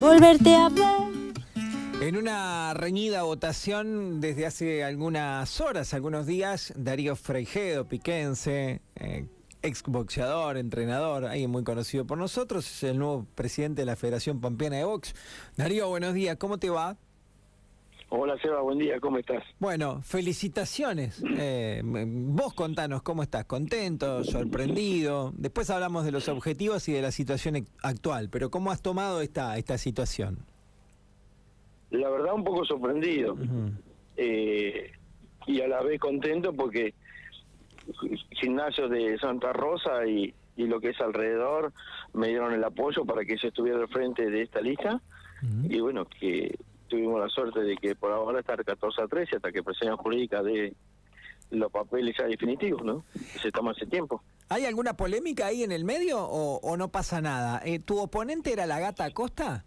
volverte a ver. En una reñida votación desde hace algunas horas, algunos días, Darío Freijedo, piquense, eh, exboxeador, entrenador, alguien muy conocido por nosotros, es el nuevo presidente de la Federación Pampeana de Box. Darío, buenos días, ¿cómo te va? Hola Seba, buen día, ¿cómo estás? Bueno, felicitaciones. Eh, vos contanos cómo estás, contento, sorprendido. Después hablamos de los objetivos y de la situación ac- actual, pero ¿cómo has tomado esta, esta situación? La verdad un poco sorprendido eh, y a la vez contento porque gimnasios de Santa Rosa y, y lo que es alrededor me dieron el apoyo para que yo estuviera al frente de esta lista y bueno, que tuvimos la suerte de que por ahora estar 14 a 13 hasta que presión jurídica de los papeles ya definitivos, ¿no? Se toma ese tiempo. ¿Hay alguna polémica ahí en el medio o, o no pasa nada? Eh, ¿Tu oponente era la gata Acosta?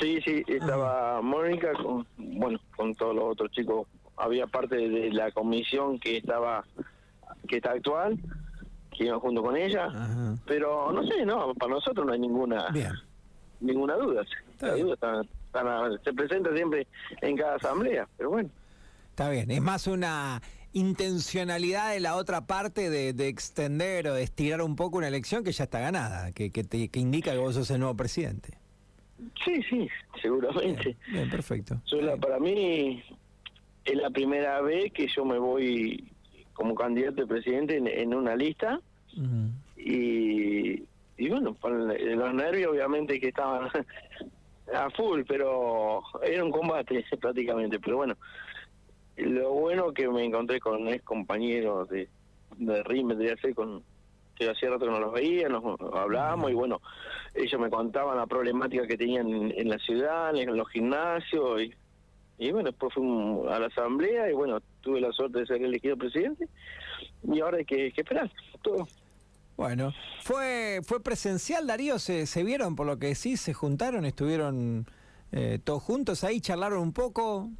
Sí, sí, estaba Mónica con, bueno, con todos los otros chicos. Había parte de la comisión que estaba, que está actual, que iban junto con ella, Ajá. pero no sé, no, para nosotros no hay ninguna, Bien. ninguna duda. Está La bien. duda está- se presenta siempre en cada asamblea, pero bueno. Está bien, es más una intencionalidad de la otra parte de, de extender o de estirar un poco una elección que ya está ganada, que, que, te- que indica que vos sos el nuevo presidente. Sí, sí, seguramente. Bien, bien, perfecto. Yo la- para mí es la primera vez que yo me voy como candidato de presidente en, en una lista. Y, y bueno, los nervios obviamente que estaban a full, pero era un combate prácticamente, pero bueno, lo bueno que me encontré con ex compañeros de, de RIM, a ser con que hacía rato que no los veía, nos hablábamos y bueno, ellos me contaban la problemática que tenían en, en la ciudad, en los gimnasios y, y bueno, después fui a la asamblea y bueno, tuve la suerte de ser elegido presidente y ahora hay que, que esperar todo. Bueno, ¿fue, fue presencial, Darío? ¿Se, ¿Se vieron por lo que decís? ¿Se juntaron? ¿Estuvieron eh, todos juntos ahí? ¿Charlaron un poco?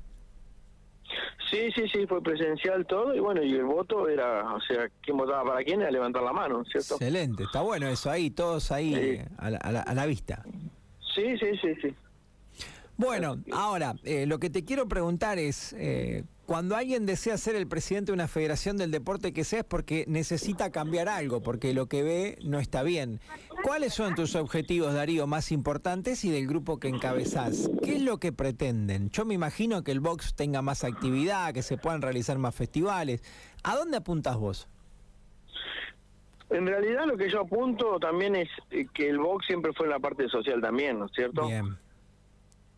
Sí, sí, sí, fue presencial todo y bueno, y el voto era, o sea, quién votaba para quién era levantar la mano, ¿cierto? Excelente, está bueno eso ahí, todos ahí Sí. a, la, a la- a la vista. Sí, sí, sí, sí. Bueno, ahora, eh, lo que te quiero preguntar es, eh, cuando alguien desea ser el presidente de una federación del deporte que sea es porque necesita cambiar algo, porque lo que ve no está bien. ¿Cuáles son tus objetivos, Darío, más importantes y del grupo que encabezás? ¿Qué es lo que pretenden? Yo me imagino que el box tenga más actividad, que se puedan realizar más festivales. ¿A dónde apuntas vos? En realidad lo que yo apunto también es que el box siempre fue en la parte social también, ¿no es cierto? Bien.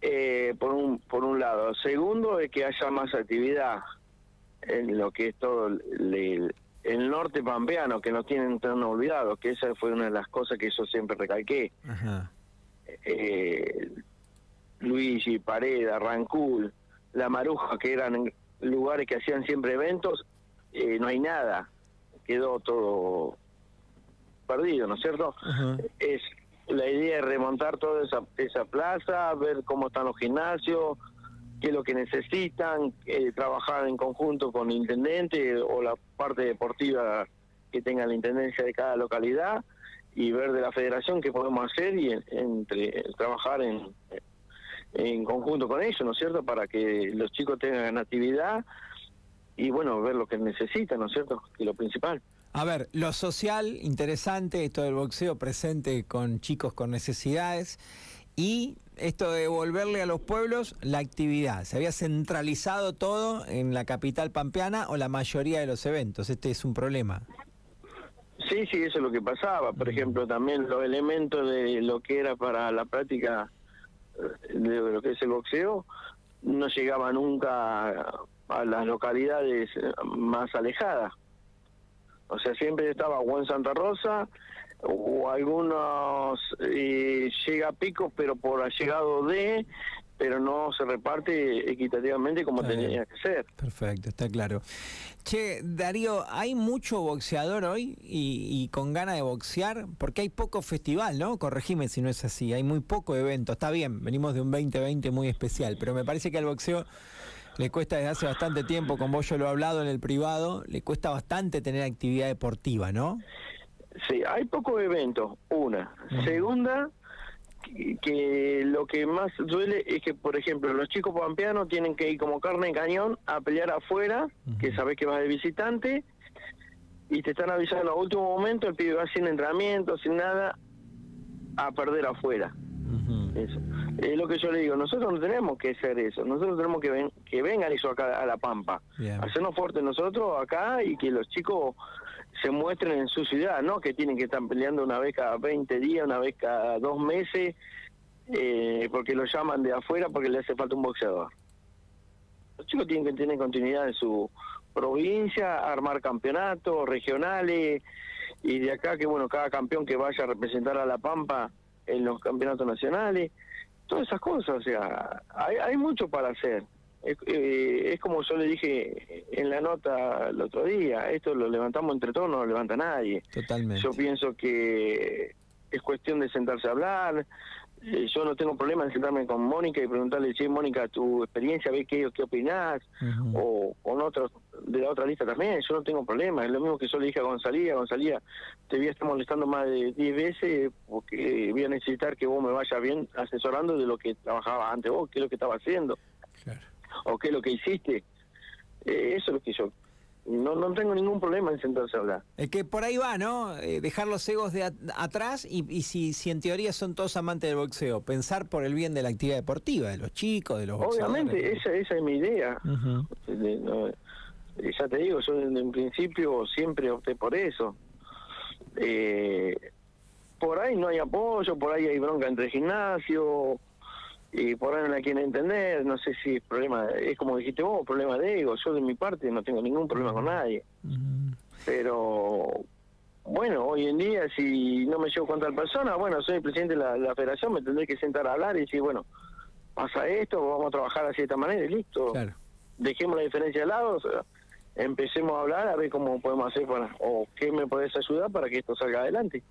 Eh, por un por un lado. Segundo es que haya más actividad en lo que es todo el, el- norte pampeano, que nos tienen tan olvidados, que esa fue una de las cosas que yo siempre recalqué. Ajá. eh, Luigi, Pareda, Rancul, La Maruja, que eran lugares que hacían siempre eventos, eh, no hay nada, quedó todo perdido, ¿no es cierto? Ajá. Es la idea es remontar toda esa, esa plaza, ver cómo están los gimnasios, qué es lo que necesitan, eh, trabajar en conjunto con el intendente o la parte deportiva que tenga la intendencia de cada localidad y ver de la federación qué podemos hacer y en- entre trabajar en, en conjunto con ellos, ¿no es cierto? Para que los chicos tengan actividad y bueno, ver lo que necesitan, ¿no es cierto? Que lo principal. A ver, lo social, interesante, esto del boxeo presente con chicos con necesidades y esto de devolverle a los pueblos la actividad. ¿Se había centralizado todo en la capital pampeana o la mayoría de los eventos? Este es un problema. Sí, sí, eso es lo que pasaba. Por ejemplo, también los elementos de lo que era para la práctica eh, de lo que es el boxeo no llegaba nunca a las localidades eh, más alejadas. O sea, siempre estaba o en Santa Rosa o algunos eh, llega a picos, pero por allegado de, pero no se reparte equitativamente como Está bien. tenía que ser. Perfecto, está claro. Che, Darío, ¿hay mucho boxeador hoy y, y con ganas de boxear? Porque hay poco festival, ¿no? Corregime si no es así. Hay muy poco evento. Está bien, venimos de un 2020 muy especial, pero me parece que al boxeo le cuesta desde hace bastante tiempo, con vos yo lo he hablado en el privado, le cuesta bastante tener actividad deportiva, ¿no? Sí, hay pocos eventos, una. Segunda, que lo que más duele es que, por ejemplo, los chicos pampeanos tienen que ir como carne en cañón a pelear afuera, que sabes que vas de visitante, y te están avisando a último momento, el pibe va sin entrenamiento, sin nada, a perder afuera. Eso. Es lo que yo le digo, nosotros no tenemos que hacer eso, nosotros tenemos que, ven, que vengan eso acá a La Pampa, hacernos fuertes nosotros acá y que los chicos se muestren en su ciudad, ¿no? Que tienen que estar peleando una vez cada 20 días, una vez cada dos meses, eh, porque lo llaman de afuera porque le hace falta un boxeador. Los chicos tienen que tener continuidad en su provincia, armar campeonatos regionales y de acá que, bueno, cada campeón que vaya a representar a La Pampa en los campeonatos nacionales, todas esas cosas, o sea, hay, hay mucho para hacer. Eh, es, como yo le dije en la nota el otro día, esto lo levantamos entre todos, no lo levanta nadie. Totalmente. Yo pienso que es cuestión de sentarse a hablar. Eh, yo no tengo problema en sentarme con Mónica y preguntarle, si Mónica, tu experiencia, ve qué, qué opinás, o con otros de la otra lista también, yo no tengo problema. Es lo mismo que yo le dije a Gonzalía, Gonzalía, te voy a estar molestando más de 10 veces porque voy a necesitar que vos me vayas bien asesorando de lo que trabajaba antes vos, qué es lo que estaba haciendo. Claro o qué es lo que hiciste. Eh, eso es lo que yo no, no tengo ningún problema en sentarse a hablar. Es que por ahí va, ¿no? Eh, dejar los egos de atrás y, y si, si en teoría son todos amantes del boxeo, pensar por el bien de la actividad deportiva, de los chicos, de los Obviamente, esa, esa es mi idea. ya te digo, yo en, principio siempre opté por eso. Eh, por ahí no hay apoyo, por ahí hay bronca entre gimnasio, y por ahí no la quieren entender, no sé si es problema, es como dijiste vos, problema de ego, yo de mi parte no tengo ningún problema con nadie, pero bueno, hoy en día si no me llevo con tal persona, bueno, soy el presidente de la, federación, me tendré que sentar a hablar y decir, bueno, pasa esto, vamos a trabajar así de esta manera y listo, dejemos la diferencia de lado, o sea, empecemos a hablar a ver cómo podemos hacer para, o qué me podés ayudar para que esto salga adelante.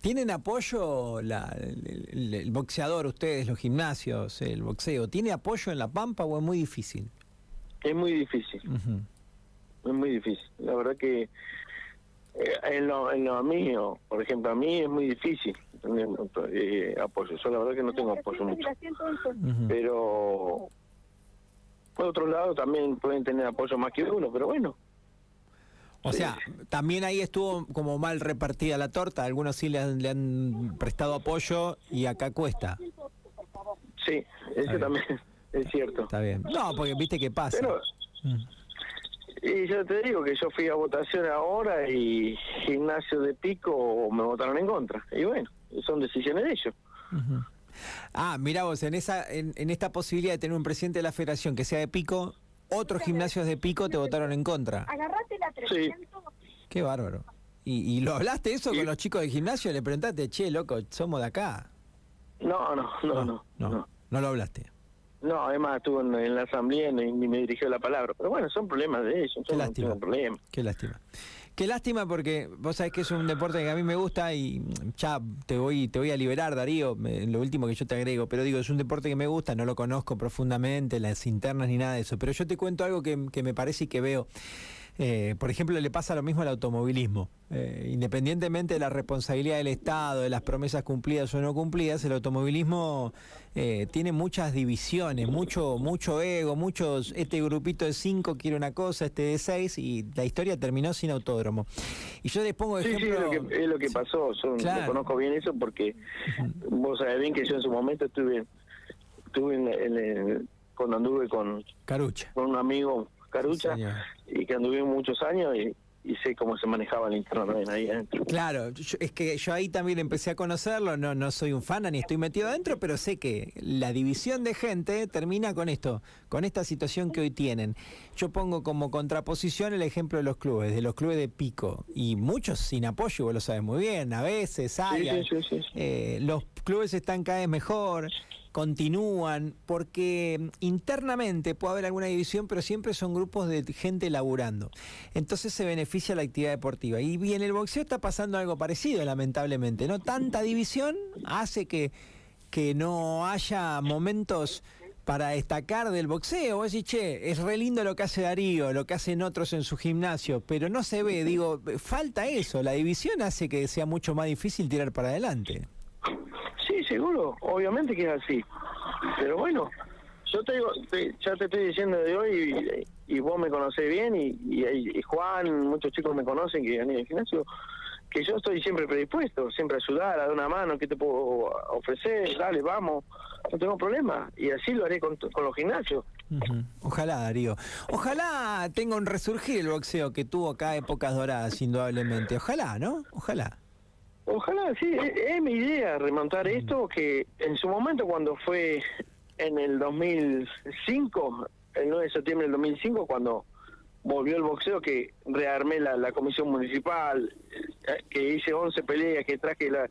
¿Tienen apoyo la, el, boxeador, ustedes, los gimnasios, el boxeo? ¿Tiene apoyo en La Pampa o es muy difícil? Es muy difícil. Es muy difícil. La verdad que eh, en, lo, en lo mío, por ejemplo, a mí es muy difícil tener eh, apoyo. Yo la verdad que no tengo apoyo mucho. Pero por otro lado, también pueden tener apoyo más que uno, pero bueno. O sea, también ahí estuvo como mal repartida la torta. Algunos sí le han, prestado apoyo y acá cuesta. Sí, eso también es cierto. Está bien. No, porque viste qué pasa. Mm. Y yo te digo que yo fui a votación ahora y gimnasio de pico me votaron en contra. Y bueno, son decisiones de ellos. Ah, mira vos, en, esa, en, esta posibilidad de tener un presidente de la federación que sea de pico, otros gimnasios de pico te votaron en contra. Agarrate la sí. Qué bárbaro. ¿Y, lo hablaste eso con los chicos del gimnasio? Le preguntaste, che, loco, somos de acá. No, no, no, no. No, no, lo hablaste. No, además estuvo en, la asamblea y ni me dirigió la palabra. Pero bueno, son problemas de ellos. Qué lástima. Qué lástima. Qué lástima porque vos sabés que es un deporte que a mí me gusta y ya te voy, te voy a liberar, Darío, lo último que yo te agrego, pero digo, es un deporte que me gusta, no lo conozco profundamente, las internas ni nada de eso, pero yo te cuento algo que, que me parece y que veo. Eh, por ejemplo, le pasa lo mismo al automovilismo. Eh, independientemente de la responsabilidad del Estado, de las promesas cumplidas o no cumplidas, el automovilismo eh, tiene muchas divisiones, mucho, mucho ego, muchos, este grupito de cinco quiere una cosa, este de seis, y la historia terminó sin autódromo. Y yo les pongo ejemplo... Sí, es, lo que, pasó, yo conozco bien eso porque vos sabés bien que yo en su momento estuve, estuve en, cuando anduve con, Carucha. con un amigo Carucha, y que anduve muchos años y, sé cómo se manejaba el internet ahí adentro. Claro, es que yo ahí también empecé a conocerlo, no, no soy un fan ni estoy metido adentro, pero sé que la división de gente termina con esto, con esta situación que hoy tienen. Yo pongo como contraposición el ejemplo de los clubes, de los clubes de pico, y muchos sin apoyo, vos lo sabes muy bien, a veces hay, eh, los clubes están cada vez mejor, continúan, porque internamente puede haber alguna división, pero siempre son grupos de gente laburando. Entonces se beneficia la actividad deportiva. Y bien, el boxeo está pasando algo parecido, lamentablemente. ¿no? Tanta división hace que, que no haya momentos para destacar del boxeo. Vos decís, che, es re lindo lo que hace Darío, lo que hacen otros en su gimnasio, pero no se ve, digo, falta eso. La división hace que sea mucho más difícil tirar para adelante. Seguro, obviamente que es así. Pero bueno, yo te digo, ya te estoy diciendo de hoy y, vos me conocés bien y, y, Juan, muchos chicos me conocen que han ido al gimnasio, que yo estoy siempre predispuesto, siempre a ayudar, a dar una mano, ¿qué te puedo ofrecer? Dale, vamos, no tengo problema. Y así lo haré con, con los gimnasios. Ojalá, Darío. Ojalá tenga un resurgir el boxeo que tuvo acá épocas doradas, indudablemente. Ojalá, ¿no? Ojalá. Ojalá, sí, es, mi idea remontar esto, que en su momento cuando fue en el 2005, el 9 de septiembre del 2005, cuando volvió el boxeo, que rearmé la, la comisión municipal, eh, que hice 11 peleas, que traje la,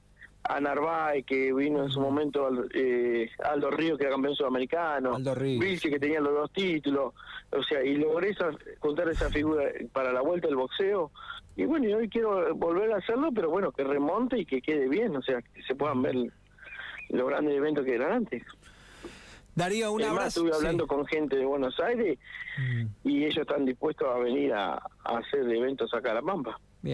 a Narváez, que vino en su momento eh, Aldo Río, que era campeón sudamericano, Aldo Vilche, que tenía los dos títulos, o sea, y logré esa, contar esa figura para la vuelta del boxeo. Y bueno, y hoy quiero volver a hacerlo, pero bueno, que remonte y que quede bien, o sea, que se puedan ver los grandes eventos que eran antes. Darío, un Además, estuve hablando con gente de Buenos Aires mm. y ellos están dispuestos a venir a, a hacer eventos acá a La Pampa.